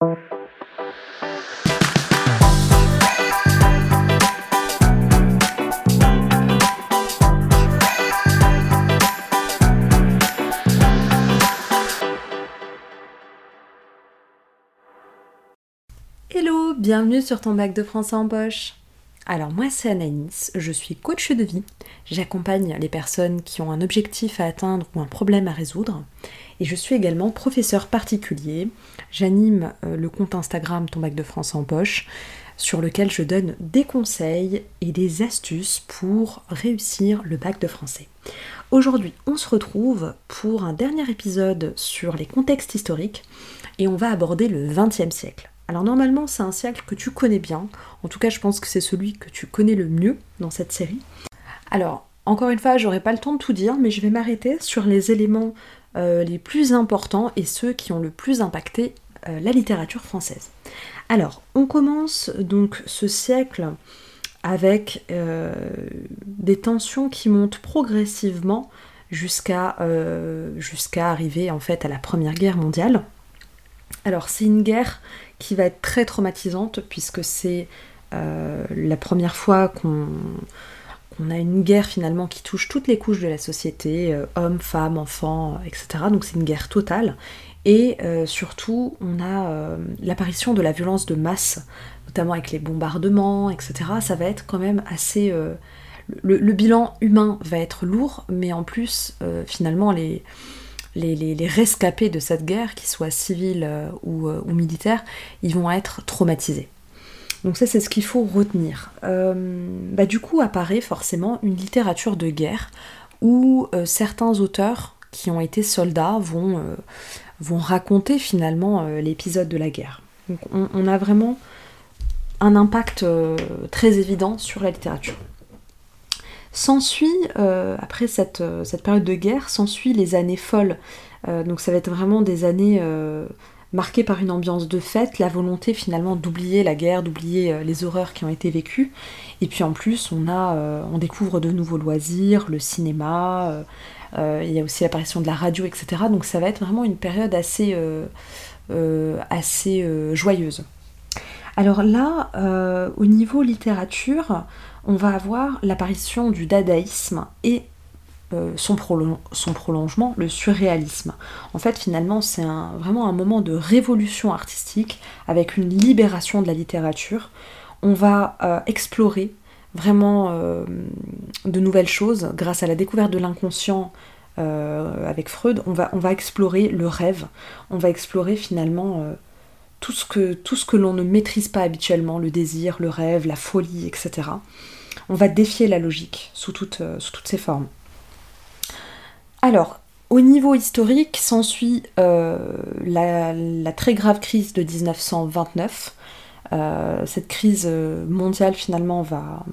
Hello, bienvenue sur ton bac de français en poche. Alors moi c'est Anaïs, je suis coach de vie. J'accompagne les personnes qui ont un objectif à atteindre ou un problème à résoudre. Et je suis également professeur particulier. J'anime euh, le compte Instagram Ton bac de français en poche sur lequel je donne des conseils et des astuces pour réussir le bac de français. Aujourd'hui, on se retrouve pour un dernier épisode sur les contextes historiques et on va aborder le XXe siècle. Alors normalement, c'est un siècle que tu connais bien. En tout cas, je pense que c'est celui que tu connais le mieux dans cette série. Alors, encore une fois, j'aurai pas le temps de tout dire, mais je vais m'arrêter sur les éléments euh, les plus importants et ceux qui ont le plus impacté euh, la littérature française. Alors, on commence donc ce siècle avec euh, des tensions qui montent progressivement jusqu'à jusqu'à arriver en fait à la Première Guerre mondiale. Alors c'est une guerre qui va être très traumatisante puisque c'est la première fois qu'on on a une guerre finalement qui touche toutes les couches de la société, euh, hommes, femmes, enfants, etc. Donc c'est une guerre totale. Et euh, surtout, on a euh, l'apparition de la violence de masse, notamment avec les bombardements, etc. Ça va être quand même assez... Le, bilan humain va être lourd, mais en plus, finalement, les, les, rescapés de cette guerre, qu'ils soient civils ou militaires, ils vont être traumatisés. Donc ça c'est ce qu'il faut retenir. Euh, bah, du coup apparaît forcément une littérature de guerre où euh, certains auteurs qui ont été soldats vont, euh, vont raconter finalement l'épisode de la guerre. Donc on, a vraiment un impact très évident sur la littérature. S'ensuit, après cette, cette, période de guerre, s'ensuit les années folles. donc ça va être vraiment des années marqué par une ambiance de fête, la volonté finalement d'oublier la guerre, d'oublier euh, les horreurs qui ont été vécues. Et puis en plus, on, a, euh, on découvre de nouveaux loisirs, le cinéma, euh, il y a aussi l'apparition de la radio, etc. Donc ça va être vraiment une période assez, assez joyeuse. Alors là, au niveau littérature, on va avoir l'apparition du dadaïsme et euh, son, prolongement, le surréalisme. En fait, finalement, c'est vraiment un moment de révolution artistique avec une libération de la littérature. On va euh, explorer vraiment euh, de nouvelles choses grâce à la découverte de l'inconscient avec Freud. On va, on va explorer le rêve, on va explorer finalement tout ce que, l'on ne maîtrise pas habituellement, le désir, le rêve, la folie, etc. On va défier la logique sous, sous toutes ses formes. Alors, au niveau historique, s'ensuit euh, la, très grave crise de 1929. Euh, cette crise euh, mondiale finalement va,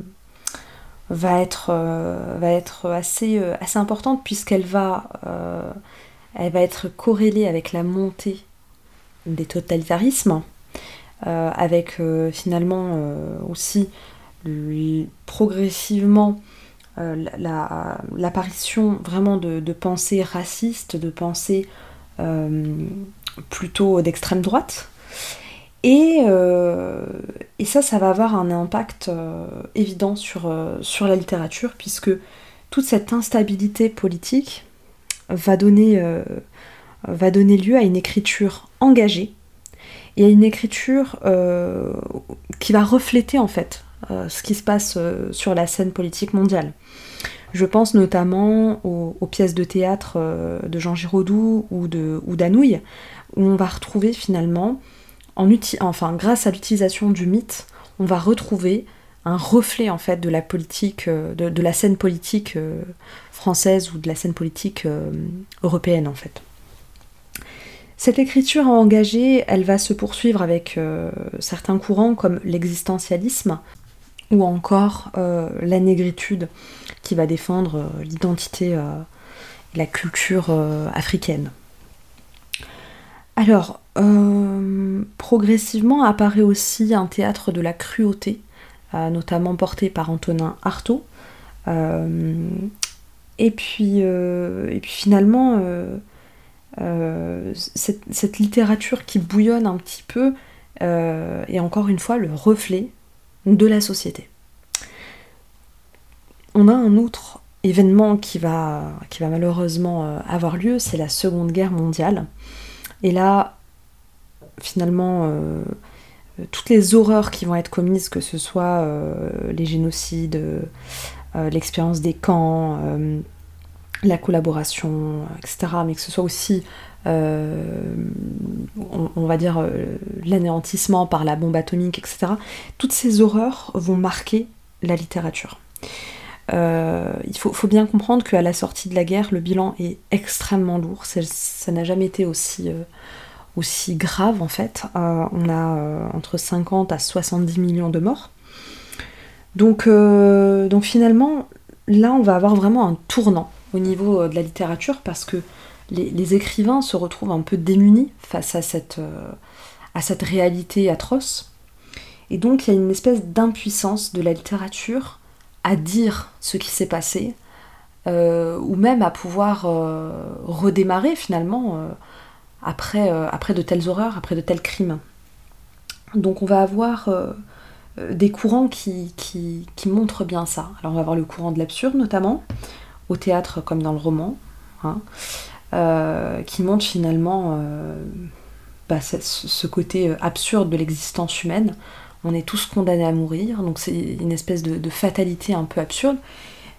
être, assez, importante puisqu'elle va, elle va être corrélée avec la montée des totalitarismes, avec finalement aussi progressivement euh, l'apparition vraiment de, pensées racistes, de pensées euh, plutôt d'extrême droite. Et, euh, et, ça, ça va avoir un impact évident sur, sur la littérature, puisque toute cette instabilité politique va donner, va donner lieu à une écriture engagée et à une écriture qui va refléter en fait euh, ce qui se passe euh, sur la scène politique mondiale. Je pense notamment aux, pièces de théâtre euh, de Jean Giraudoux ou d'Anouilh, où on va retrouver finalement, en enfin grâce à l'utilisation du mythe, on va retrouver un reflet en fait de la politique, de, la scène politique française ou de la scène politique européenne en fait. Cette écriture engagée, elle va se poursuivre avec certains courants comme l'existentialisme, ou encore euh, la négritude qui va défendre euh, l'identité euh, et la culture africaine. Alors, progressivement apparaît aussi un théâtre de la cruauté, notamment porté par Antonin Artaud. et, puis, et puis finalement, cette, littérature qui bouillonne un petit peu est encore une fois le reflet de la société. On a un autre événement qui va, qui va malheureusement avoir lieu, c'est la Seconde Guerre mondiale. Et là, finalement, toutes les horreurs qui vont être commises, que ce soit euh, les génocides, euh, l'expérience des camps, euh, la collaboration, etc., mais que ce soit aussi, on, va dire, l'anéantissement par la bombe atomique, etc., toutes ces horreurs vont marquer la littérature. il faut, bien comprendre qu'à la sortie de la guerre, le bilan est extrêmement lourd. Ça n'a jamais été aussi grave en fait. Euh, on a euh, entre 50 à 70 millions de morts. Donc, euh, donc finalement, là on va avoir vraiment un tournant au niveau de la littérature parce que les, écrivains se retrouvent un peu démunis face à cette, à cette réalité atroce. Et donc il y a une espèce d'impuissance de la littérature à dire ce qui s'est passé, ou même à pouvoir redémarrer finalement après, euh, de telles horreurs, après de tels crimes. Donc on va avoir euh, euh, des courants qui, qui, montrent bien ça. Alors on va avoir le courant de l'absurde notamment, au théâtre comme dans le roman, hein, qui montre finalement bah, ce côté absurde de l'existence humaine. On est tous condamnés à mourir, donc c'est une espèce de, fatalité un peu absurde.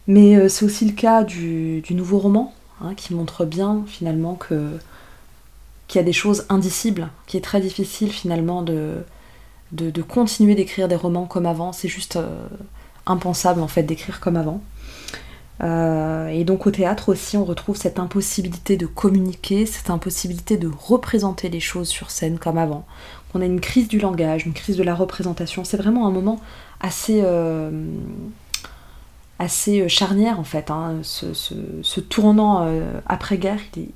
Mais c'est aussi le cas du, nouveau roman, hein, qui montre bien finalement que qu'il y a des choses indicibles, qui est très difficile finalement de, continuer d'écrire des romans comme avant. C'est juste euh, impensable en fait d'écrire comme avant. Euh, et donc au théâtre aussi, on retrouve cette impossibilité de communiquer, cette impossibilité de représenter les choses sur scène comme avant. On a une crise du langage, une crise de la représentation. C'est vraiment un moment assez, euh, assez charnière en fait. Hein. Ce, ce, tournant après-guerre, il est,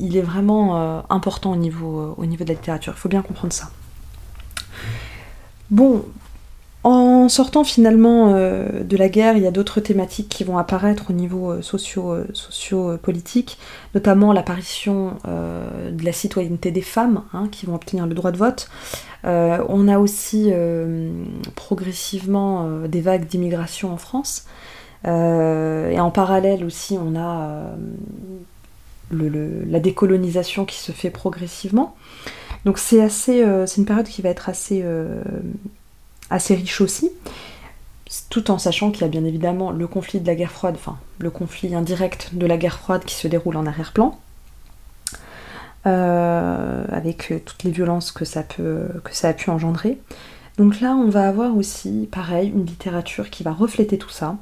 il est vraiment euh, important au niveau, euh, au niveau de la littérature. Il faut bien comprendre ça. Bon, en sortant finalement euh, de la guerre, il y a d'autres thématiques qui vont apparaître au niveau socio-politique, notamment l'apparition de la citoyenneté des femmes hein, qui vont obtenir le droit de vote. on a aussi progressivement des vagues d'immigration en France. et en parallèle aussi, on a la décolonisation qui se fait progressivement. Donc c'est assez, euh, c'est une période qui va être assez, euh, assez riche aussi, tout en sachant qu'il y a bien évidemment le conflit de la guerre froide, enfin le conflit indirect de la guerre froide qui se déroule en arrière-plan, euh, avec toutes les violences que ça, peut, a pu engendrer. Donc là, on va avoir aussi, pareil, une littérature qui va refléter tout ça,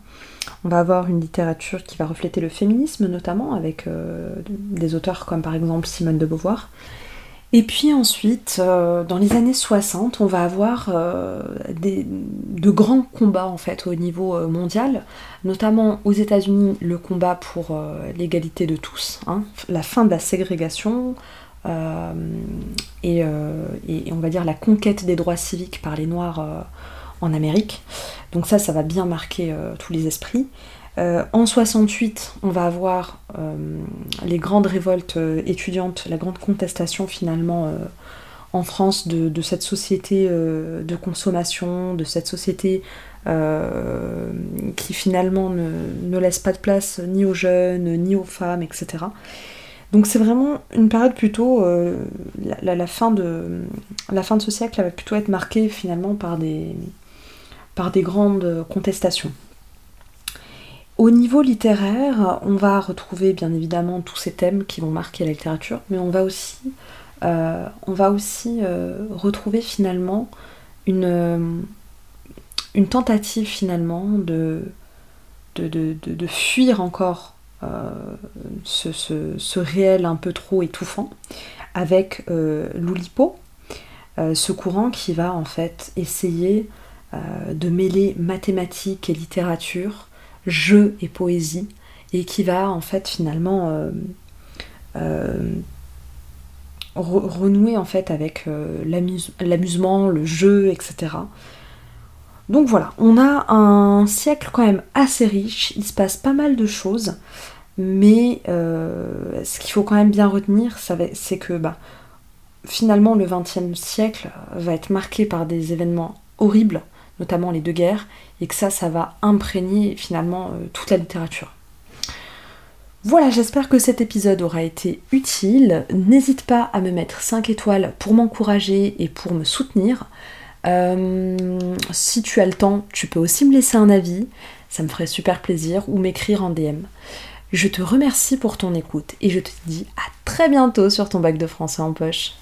on va avoir une littérature qui va refléter le féminisme notamment, avec euh, des auteurs comme par exemple Simone de Beauvoir. Et puis ensuite, euh, dans les années 60, on va avoir euh, de grands combats en fait au niveau mondial, notamment aux États-Unis le combat pour l'égalité de tous, hein, la fin de la ségrégation, et, et, on va dire la conquête des droits civiques par les Noirs en Amérique. Donc ça, ça va bien marquer euh, tous les esprits. Euh, en 68, on va avoir euh, les grandes révoltes étudiantes, la grande contestation finalement en France de, cette société de consommation, de cette société qui finalement ne, laisse pas de place ni aux jeunes, ni aux femmes, etc. Donc c'est vraiment une période plutôt... La, fin de, la fin de ce siècle va plutôt être marquée finalement par des, par des grandes contestations. Au niveau littéraire, on va retrouver bien évidemment tous ces thèmes qui vont marquer la littérature, mais on va aussi, euh, euh, retrouver finalement une, euh, une tentative finalement de, fuir encore ce, ce, réel un peu trop étouffant avec l'Oulipo, ce courant qui va en fait essayer de mêler mathématiques et littérature, jeu et poésie, et qui va en fait finalement euh, euh, renouer en fait avec l'amusement, le jeu, etc. Donc voilà, on a un siècle quand même assez riche, il se passe pas mal de choses. Mais euh, ce qu'il faut quand même bien retenir, c'est que bah, finalement le XXe siècle va être marqué par des événements horribles, notamment les deux guerres, et que ça, ça va imprégner finalement euh, toute la littérature. Voilà, j'espère que cet épisode aura été utile. N'hésite pas à me mettre 5 étoiles pour m'encourager et pour me soutenir. Euh, si tu as le temps, tu peux aussi me laisser un avis, ça me ferait super plaisir, ou m'écrire en DM. Je te remercie pour ton écoute et je te dis à très bientôt sur ton bac de français en poche.